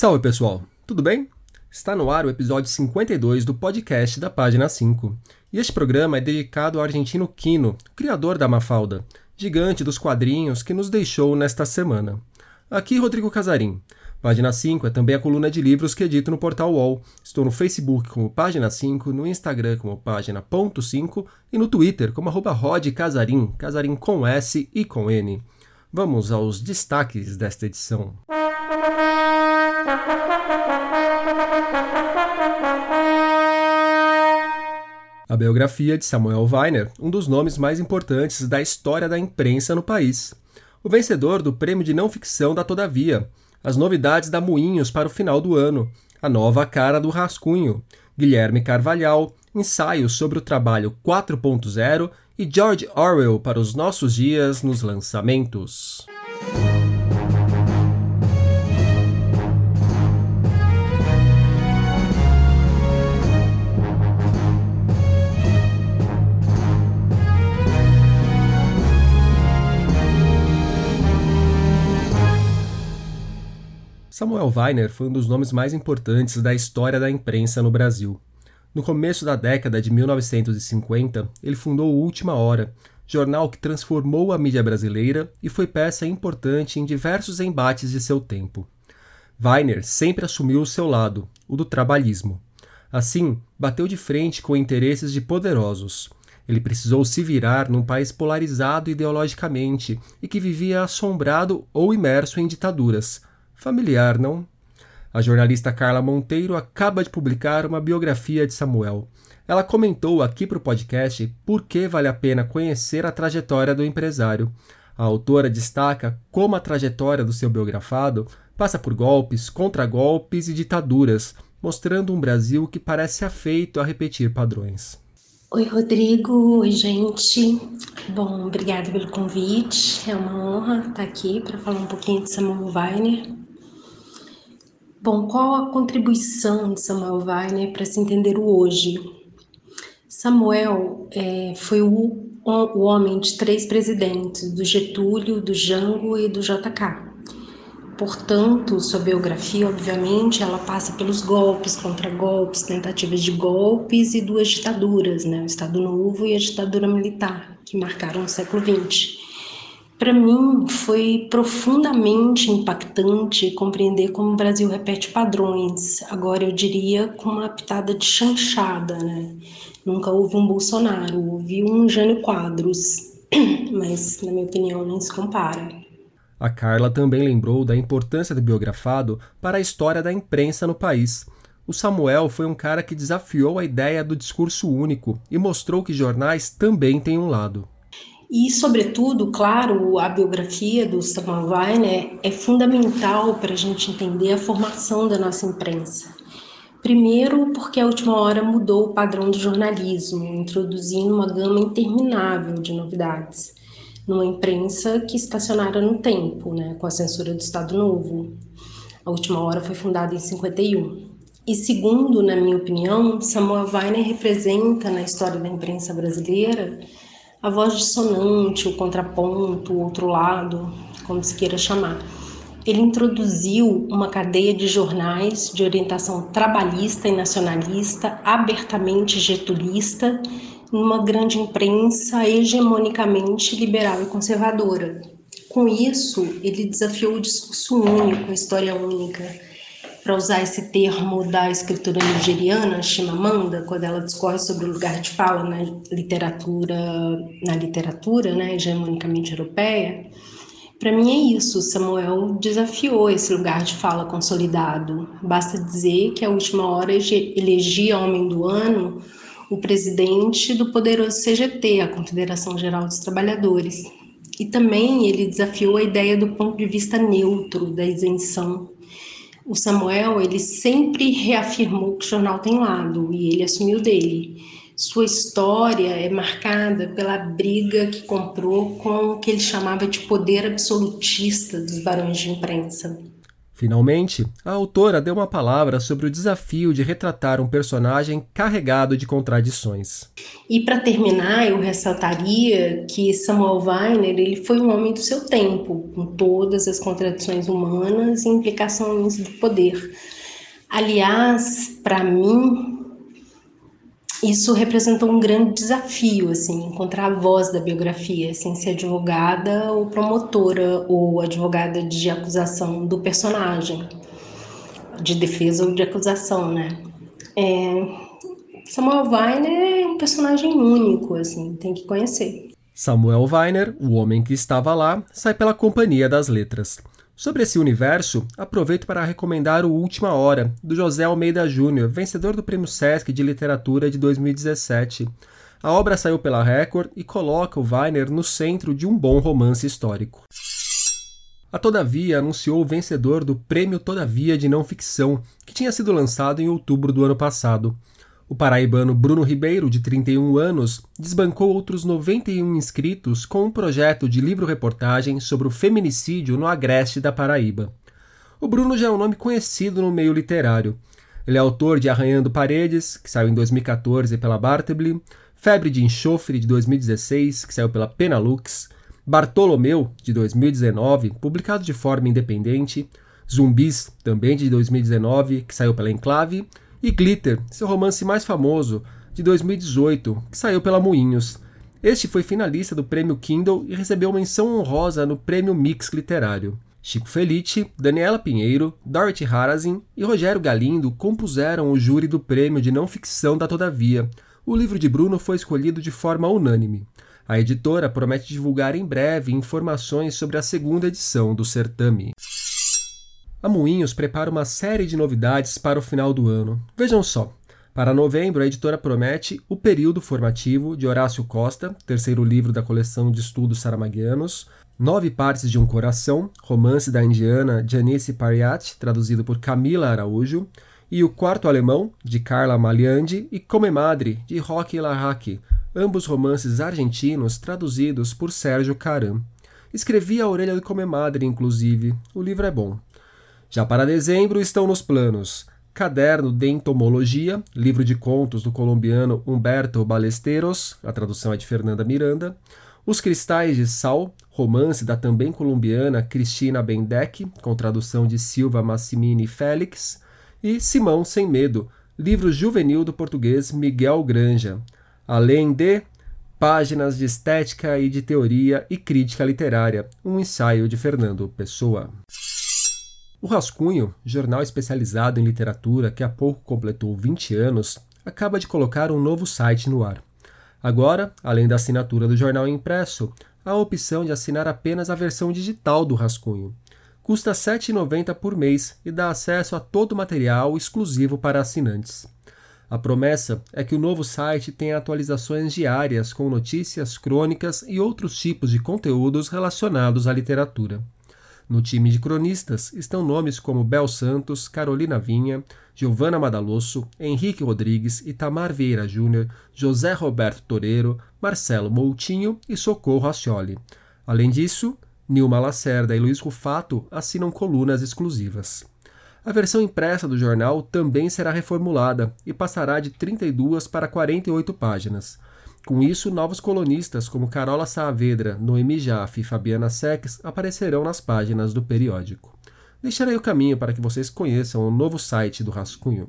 Salve pessoal, tudo bem? Está no ar o episódio 52 do podcast da página 5. E este programa é dedicado ao argentino Quino, criador da Mafalda, gigante dos quadrinhos que nos deixou nesta semana. Aqui Rodrigo Casarim. Página 5 é também a coluna de livros que edito no portal UOL. Estou no Facebook como Página 5, no Instagram como Página.5 e no Twitter como arroba Rod Casarim, Casarim com S e com N. Vamos aos destaques desta edição. A biografia de Samuel Weiner, um dos nomes mais importantes da história da imprensa no país. O vencedor do prêmio de não ficção da Todavia, as novidades da Moinhos para o final do ano, a nova cara do Rascunho, Guilherme Carvalhal, ensaios sobre o trabalho 4.0 e George Orwell para os nossos dias nos lançamentos. Samuel Weiner foi um dos nomes mais importantes da história da imprensa no Brasil. No começo da década de 1950, ele fundou o Última Hora, jornal que transformou a mídia brasileira e foi peça importante em diversos embates de seu tempo. Weiner sempre assumiu o seu lado, o do trabalhismo. Assim, bateu de frente com interesses de poderosos. Ele precisou se virar num país polarizado ideologicamente e que vivia assombrado ou imerso em ditaduras, Familiar, não? A jornalista Carla Monteiro acaba de publicar uma biografia de Samuel. Ela comentou aqui para o podcast por que vale a pena conhecer a trajetória do empresário. A autora destaca como a trajetória do seu biografado passa por golpes, contragolpes e ditaduras, mostrando um Brasil que parece afeito a repetir padrões. Oi, Rodrigo. Oi, gente. Bom, obrigada pelo convite. É uma honra estar aqui para falar um pouquinho de Samuel Weiner. Bom, qual a contribuição de Samuel Weiner para se entender o hoje? Samuel é, foi o, o homem de três presidentes, do Getúlio, do Jango e do JK. Portanto, sua biografia, obviamente, ela passa pelos golpes, contragolpes, tentativas de golpes e duas ditaduras, né? o Estado Novo e a ditadura militar, que marcaram o século XX. Para mim, foi profundamente impactante compreender como o Brasil repete padrões. Agora, eu diria com uma pitada de chanchada, né? Nunca houve um Bolsonaro, houve um Jânio Quadros, mas, na minha opinião, nem se compara. A Carla também lembrou da importância do biografado para a história da imprensa no país. O Samuel foi um cara que desafiou a ideia do discurso único e mostrou que jornais também têm um lado. E, sobretudo, claro, a biografia do Samuel Weiner é fundamental para a gente entender a formação da nossa imprensa. Primeiro, porque a última hora mudou o padrão do jornalismo, introduzindo uma gama interminável de novidades, numa imprensa que estacionara no tempo, né, com a censura do Estado Novo. A última hora foi fundada em 51. E segundo, na minha opinião, Samuel Weiner representa na história da imprensa brasileira a voz dissonante, o contraponto, o outro lado, como se queira chamar. Ele introduziu uma cadeia de jornais de orientação trabalhista e nacionalista, abertamente getulista, numa grande imprensa hegemonicamente liberal e conservadora. Com isso, ele desafiou o discurso único, a história única, para usar esse termo da escritora nigeriana Chimamanda, quando ela discorre sobre o lugar de fala na literatura, na literatura, né, hegemonicamente europeia, para mim é isso. Samuel desafiou esse lugar de fala consolidado. Basta dizer que a última hora elegia homem do ano o presidente do poderoso CGT, a Confederação Geral dos Trabalhadores. E também ele desafiou a ideia do ponto de vista neutro, da isenção o Samuel ele sempre reafirmou que o jornal tem lado e ele assumiu dele. Sua história é marcada pela briga que comprou com o que ele chamava de poder absolutista dos barões de imprensa. Finalmente, a autora deu uma palavra sobre o desafio de retratar um personagem carregado de contradições. E para terminar, eu ressaltaria que Samuel Weiner ele foi um homem do seu tempo, com todas as contradições humanas e implicações do poder. Aliás, para mim, isso representou um grande desafio, assim, encontrar a voz da biografia, assim, ser advogada ou promotora ou advogada de acusação do personagem, de defesa ou de acusação, né? É, Samuel Weiner é um personagem único, assim, tem que conhecer. Samuel Weiner, o homem que estava lá, sai pela Companhia das Letras. Sobre esse universo, aproveito para recomendar o Última Hora, do José Almeida Júnior, vencedor do Prêmio Sesc de Literatura de 2017. A obra saiu pela Record e coloca o Weiner no centro de um bom romance histórico. A Todavia anunciou o vencedor do Prêmio Todavia de Não Ficção, que tinha sido lançado em outubro do ano passado. O paraibano Bruno Ribeiro, de 31 anos, desbancou outros 91 inscritos com um projeto de livro-reportagem sobre o feminicídio no agreste da Paraíba. O Bruno já é um nome conhecido no meio literário. Ele é autor de Arranhando Paredes, que saiu em 2014 pela Bartleby, Febre de Enxofre, de 2016, que saiu pela Penalux, Bartolomeu, de 2019, publicado de forma independente, Zumbis, também de 2019, que saiu pela Enclave, e Glitter, seu romance mais famoso, de 2018, que saiu pela Moinhos. Este foi finalista do Prêmio Kindle e recebeu menção honrosa no Prêmio Mix Literário. Chico Felice, Daniela Pinheiro, Dorothy Harazin e Rogério Galindo compuseram o júri do prêmio de não ficção da Todavia. O livro de Bruno foi escolhido de forma unânime. A editora promete divulgar em breve informações sobre a segunda edição do certame. A Moinhos prepara uma série de novidades para o final do ano. Vejam só. Para novembro, a editora promete O Período Formativo, de Horácio Costa, terceiro livro da coleção de estudos saramaguianos, Nove Partes de um Coração, romance da indiana Janice Pariat, traduzido por Camila Araújo, e O Quarto Alemão, de Carla Maliandi, e Come Madre, de Roque Larraque, ambos romances argentinos traduzidos por Sérgio Caram. Escrevi A Orelha do Come Madre, inclusive. O livro é bom. Já para dezembro estão nos planos Caderno de Entomologia, livro de contos do colombiano Humberto Balesteros, a tradução é de Fernanda Miranda, Os Cristais de Sal, romance da também colombiana Cristina Bendec, com tradução de Silva Massimini Félix, e Simão Sem Medo, livro juvenil do português Miguel Granja, além de Páginas de Estética e de Teoria e Crítica Literária, um ensaio de Fernando Pessoa. O Rascunho, jornal especializado em literatura que há pouco completou 20 anos, acaba de colocar um novo site no ar. Agora, além da assinatura do jornal impresso, há a opção de assinar apenas a versão digital do Rascunho. Custa R$ 7,90 por mês e dá acesso a todo o material exclusivo para assinantes. A promessa é que o novo site tenha atualizações diárias com notícias, crônicas e outros tipos de conteúdos relacionados à literatura. No time de cronistas estão nomes como Bel Santos, Carolina Vinha, Giovanna Madalosso, Henrique Rodrigues, Itamar Vieira Júnior, José Roberto Toreiro, Marcelo Moutinho e Socorro Ascioli. Além disso, Nilma Lacerda e Luiz Rufato assinam colunas exclusivas. A versão impressa do jornal também será reformulada e passará de 32 para 48 páginas. Com isso, novos colonistas como Carola Saavedra, Noemi Jaffe e Fabiana Sex aparecerão nas páginas do periódico. Deixarei o caminho para que vocês conheçam o novo site do Rascunho.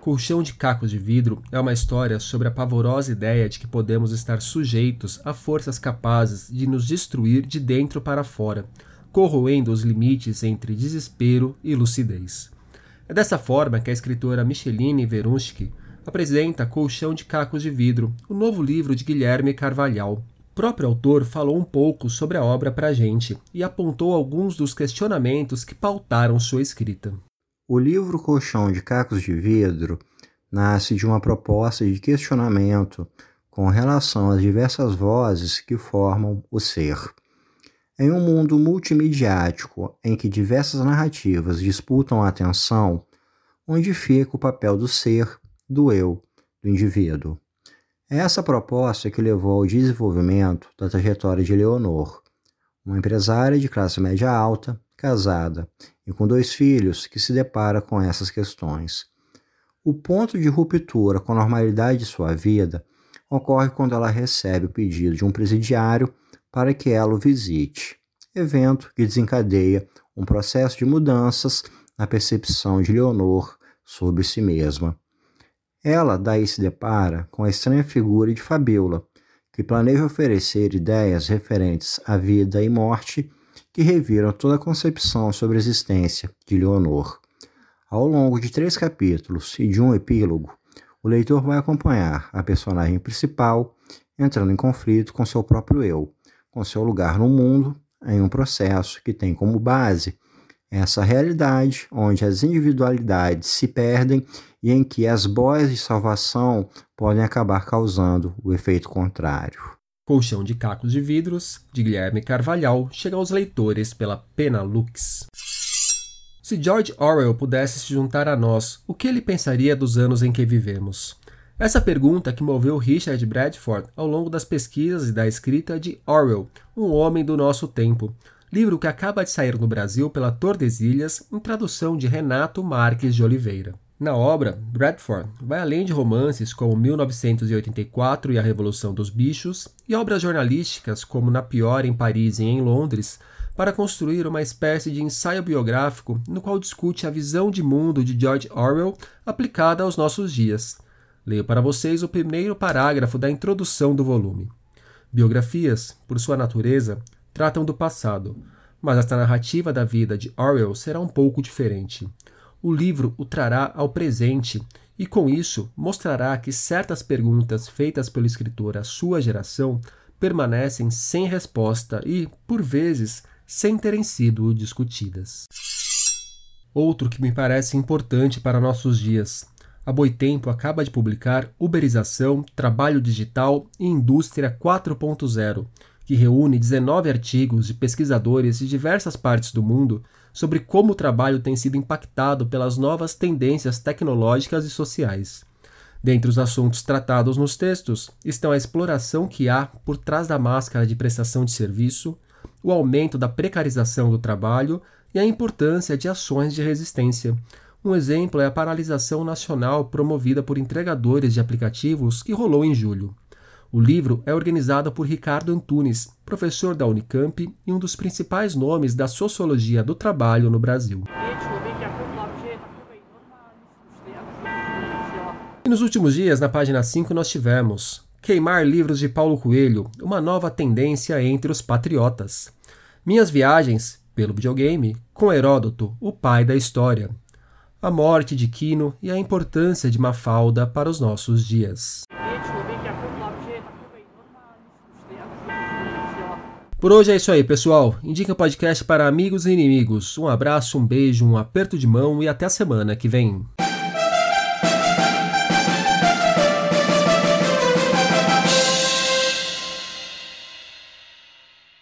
Colchão de Cacos de Vidro é uma história sobre a pavorosa ideia de que podemos estar sujeitos a forças capazes de nos destruir de dentro para fora, corroendo os limites entre desespero e lucidez. É dessa forma que a escritora Micheline Verunsky apresenta Colchão de Cacos de Vidro, o novo livro de Guilherme Carvalhal. O próprio autor falou um pouco sobre a obra para a gente e apontou alguns dos questionamentos que pautaram sua escrita. O livro Colchão de Cacos de Vidro nasce de uma proposta de questionamento com relação às diversas vozes que formam o ser. Em um mundo multimediático em que diversas narrativas disputam a atenção, onde fica o papel do ser, do eu, do indivíduo? É essa proposta que levou ao desenvolvimento da trajetória de Leonor, uma empresária de classe média alta, casada e com dois filhos que se depara com essas questões. O ponto de ruptura com a normalidade de sua vida ocorre quando ela recebe o pedido de um presidiário para que ela o visite, evento que desencadeia um processo de mudanças na percepção de Leonor sobre si mesma. Ela daí se depara com a estranha figura de Fabiola, que planeja oferecer ideias referentes à vida e morte que reviram toda a concepção sobre a existência de Leonor. Ao longo de três capítulos e de um epílogo, o leitor vai acompanhar a personagem principal entrando em conflito com seu próprio eu, com seu lugar no mundo, em um processo que tem como base essa realidade onde as individualidades se perdem e em que as boias de salvação podem acabar causando o efeito contrário. Colchão de Cacos de Vidros, de Guilherme Carvalhal, chega aos leitores pela Pena Lux. Se George Orwell pudesse se juntar a nós, o que ele pensaria dos anos em que vivemos? Essa pergunta que moveu Richard Bradford ao longo das pesquisas e da escrita de Orwell, um homem do nosso tempo, livro que acaba de sair no Brasil pela Tordesilhas, em tradução de Renato Marques de Oliveira. Na obra, Bradford vai além de romances como 1984 e A Revolução dos Bichos e obras jornalísticas como Na Pior em Paris e em Londres, para construir uma espécie de ensaio biográfico no qual discute a visão de mundo de George Orwell aplicada aos nossos dias. Leio para vocês o primeiro parágrafo da introdução do volume. Biografias, por sua natureza, tratam do passado, mas esta narrativa da vida de Orwell será um pouco diferente o livro o trará ao presente e, com isso, mostrará que certas perguntas feitas pelo escritor à sua geração permanecem sem resposta e, por vezes, sem terem sido discutidas. Outro que me parece importante para nossos dias. A Boitempo acaba de publicar Uberização, Trabalho Digital e Indústria 4.0, que reúne 19 artigos de pesquisadores de diversas partes do mundo sobre como o trabalho tem sido impactado pelas novas tendências tecnológicas e sociais. Dentre os assuntos tratados nos textos estão a exploração que há por trás da máscara de prestação de serviço, o aumento da precarização do trabalho e a importância de ações de resistência. Um exemplo é a paralisação nacional promovida por entregadores de aplicativos que rolou em julho. O livro é organizado por Ricardo Antunes, professor da Unicamp e um dos principais nomes da sociologia do trabalho no Brasil. E nos últimos dias, na página 5, nós tivemos Queimar livros de Paulo Coelho, uma nova tendência entre os patriotas. Minhas viagens, pelo videogame, com Heródoto, o pai da história. A morte de Quino e a importância de Mafalda para os nossos dias. Por hoje é isso aí, pessoal. Indica o podcast para amigos e inimigos. Um abraço, um beijo, um aperto de mão e até a semana que vem.